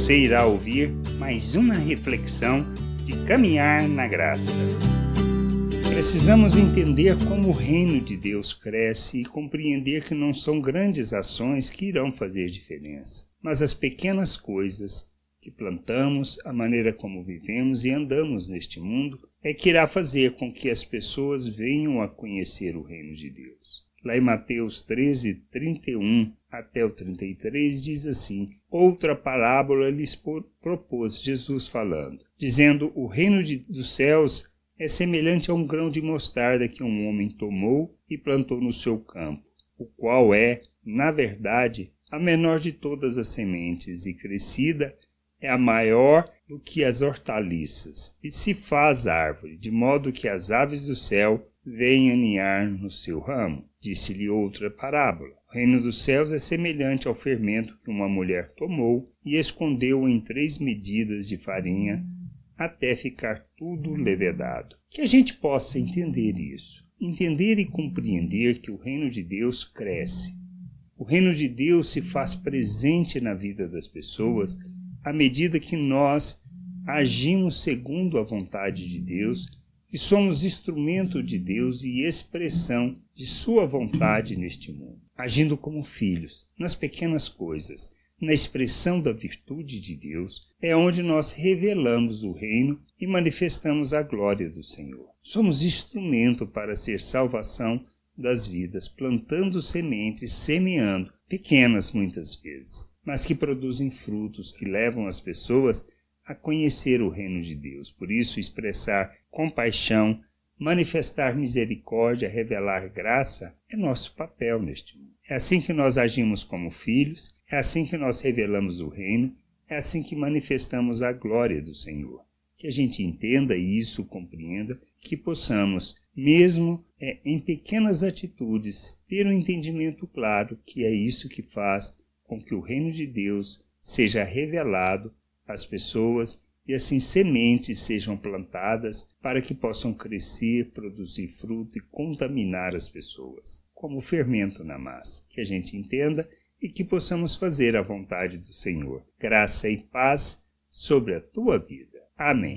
Você irá ouvir mais uma reflexão de caminhar na graça. Precisamos entender como o reino de Deus cresce e compreender que não são grandes ações que irão fazer diferença, mas as pequenas coisas que plantamos, a maneira como vivemos e andamos neste mundo, é que irá fazer com que as pessoas venham a conhecer o reino de Deus. Lá em Mateus 13, 31 até o 33, diz assim: Outra parábola lhes propôs Jesus falando, dizendo: O reino de, dos céus é semelhante a um grão de mostarda que um homem tomou e plantou no seu campo, o qual é, na verdade, a menor de todas as sementes, e crescida é a maior do que as hortaliças, e se faz árvore, de modo que as aves do céu venham aninhar no seu ramo. Disse-lhe outra parábola. O reino dos céus é semelhante ao fermento que uma mulher tomou e escondeu em três medidas de farinha até ficar tudo levedado. Que a gente possa entender isso, entender e compreender que o reino de Deus cresce. O reino de Deus se faz presente na vida das pessoas à medida que nós agimos segundo a vontade de Deus e somos instrumento de Deus e expressão de Sua vontade neste mundo, agindo como filhos, nas pequenas coisas, na expressão da virtude de Deus, é onde nós revelamos o reino e manifestamos a glória do Senhor. Somos instrumento para ser salvação das vidas, plantando sementes, semeando, pequenas muitas vezes, mas que produzem frutos que levam as pessoas a conhecer o reino de Deus. Por isso, expressar compaixão, manifestar misericórdia, revelar graça é nosso papel neste mundo. É assim que nós agimos como filhos, é assim que nós revelamos o reino, é assim que manifestamos a glória do Senhor. Que a gente entenda isso, compreenda, que possamos, mesmo é, em pequenas atitudes, ter um entendimento claro que é isso que faz com que o reino de Deus seja revelado às pessoas e assim sementes sejam plantadas para que possam crescer, produzir fruto e contaminar as pessoas como fermento na massa, que a gente entenda e que possamos fazer a vontade do Senhor. Graça e paz sobre a tua vida. Amém.